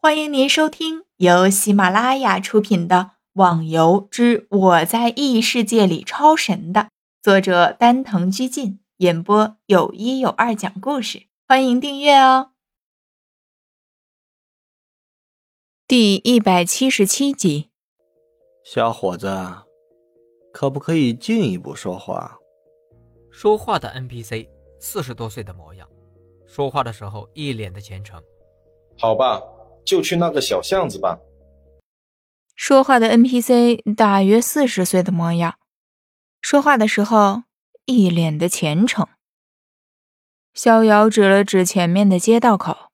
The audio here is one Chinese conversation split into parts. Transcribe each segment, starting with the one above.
欢迎您收听由喜马拉雅出品的《网游之我在异世界里超神》的作者丹藤居进演播，有一有二讲故事。欢迎订阅哦。第一百七十七集，小伙子，可不可以进一步说话？说话的 NPC 四十多岁的模样，说话的时候一脸的虔诚。好吧。就去那个小巷子吧。说话的 NPC 大约四十岁的模样，说话的时候一脸的虔诚。逍遥指了指前面的街道口，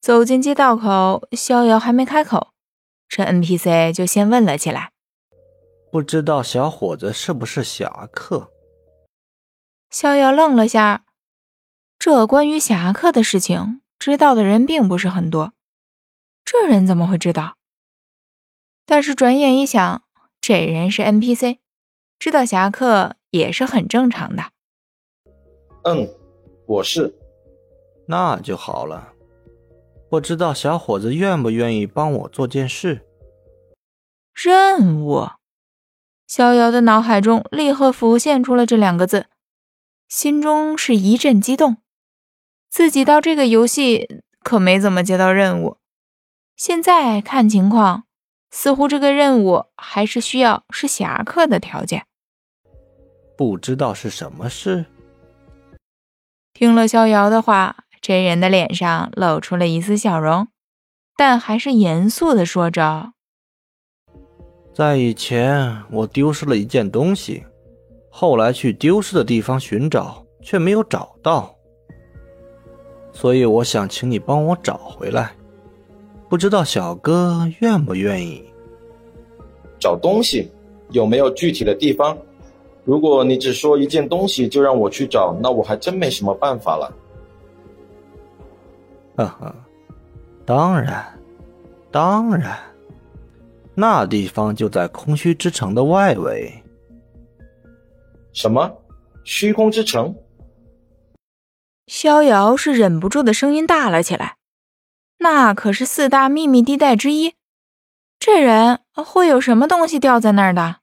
走进街道口，逍遥还没开口，这 NPC 就先问了起来：“不知道小伙子是不是侠客？”逍遥愣了下，这关于侠客的事情，知道的人并不是很多。这人怎么会知道？但是转眼一想，这人是 NPC，知道侠客也是很正常的。嗯，我是。那就好了。不知道小伙子愿不愿意帮我做件事？任务。逍遥的脑海中立刻浮现出了这两个字，心中是一阵激动。自己到这个游戏可没怎么接到任务。现在看情况，似乎这个任务还是需要是侠客的条件。不知道是什么事。听了逍遥的话，这人的脸上露出了一丝笑容，但还是严肃的说着：“在以前，我丢失了一件东西，后来去丢失的地方寻找，却没有找到，所以我想请你帮我找回来。”不知道小哥愿不愿意找东西？有没有具体的地方？如果你只说一件东西就让我去找，那我还真没什么办法了。呵呵，当然，当然，那地方就在空虚之城的外围。什么？虚空之城？逍遥是忍不住的声音大了起来。那可是四大秘密地带之一，这人会有什么东西掉在那儿的？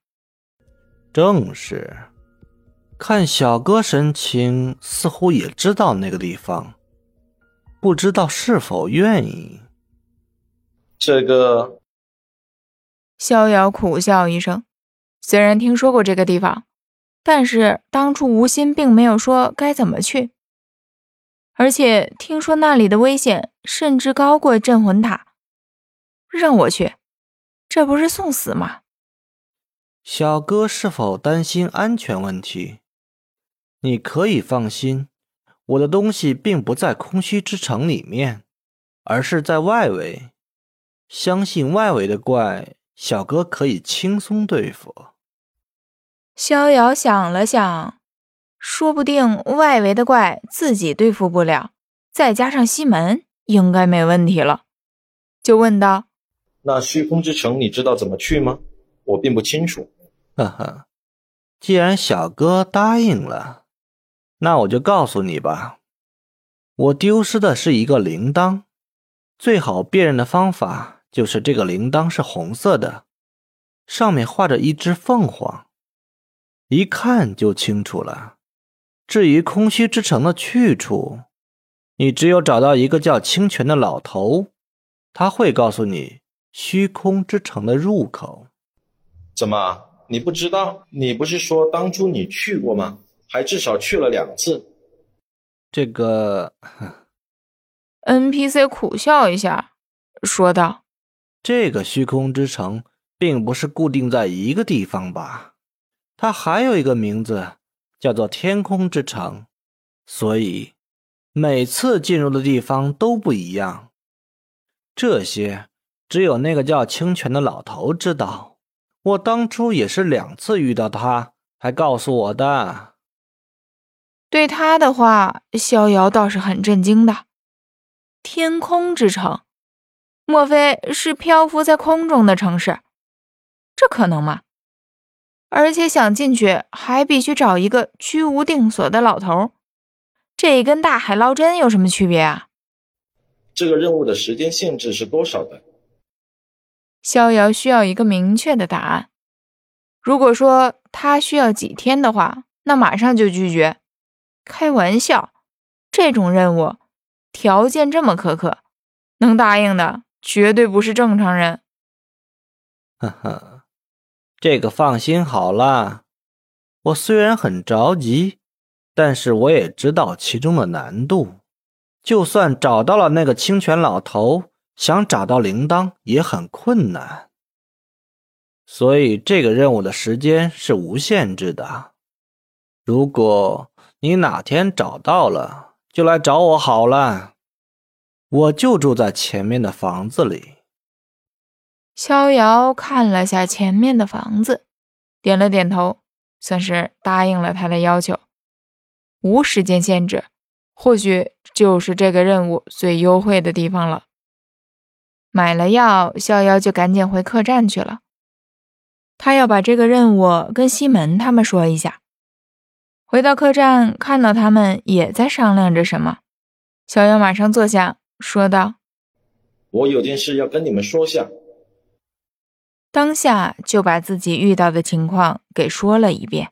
正是，看小哥神情，似乎也知道那个地方，不知道是否愿意。这个，逍遥苦笑一声，虽然听说过这个地方，但是当初无心并没有说该怎么去。而且听说那里的危险甚至高过镇魂塔，让我去，这不是送死吗？小哥是否担心安全问题？你可以放心，我的东西并不在空虚之城里面，而是在外围。相信外围的怪，小哥可以轻松对付。逍遥想了想。说不定外围的怪自己对付不了，再加上西门，应该没问题了。就问道：“那虚空之城你知道怎么去吗？我并不清楚。”呵呵，既然小哥答应了，那我就告诉你吧。我丢失的是一个铃铛，最好辨认的方法就是这个铃铛是红色的，上面画着一只凤凰，一看就清楚了。至于空虚之城的去处，你只有找到一个叫清泉的老头，他会告诉你虚空之城的入口。怎么，你不知道？你不是说当初你去过吗？还至少去了两次。这个 NPC 苦笑一下，说道：“这个虚空之城并不是固定在一个地方吧？它还有一个名字。”叫做天空之城，所以每次进入的地方都不一样。这些只有那个叫清泉的老头知道。我当初也是两次遇到他，才告诉我的。对他的话，逍遥倒是很震惊的。天空之城，莫非是漂浮在空中的城市？这可能吗？而且想进去，还必须找一个居无定所的老头，这跟大海捞针有什么区别啊？这个任务的时间限制是多少的？逍遥需要一个明确的答案。如果说他需要几天的话，那马上就拒绝。开玩笑，这种任务条件这么苛刻，能答应的绝对不是正常人。呵呵，这个放心好了。我虽然很着急，但是我也知道其中的难度。就算找到了那个清泉老头，想找到铃铛也很困难。所以这个任务的时间是无限制的。如果你哪天找到了，就来找我好了。我就住在前面的房子里。逍遥看了下前面的房子，点了点头，算是答应了他的要求。无时间限制。或许就是这个任务最优惠的地方了。买了药，逍遥就赶紧回客栈去了。他要把这个任务跟西门他们说一下。回到客栈，看到他们也在商量着什么，逍遥马上坐下，说道：“我有件事要跟你们说下。”当下就把自己遇到的情况给说了一遍。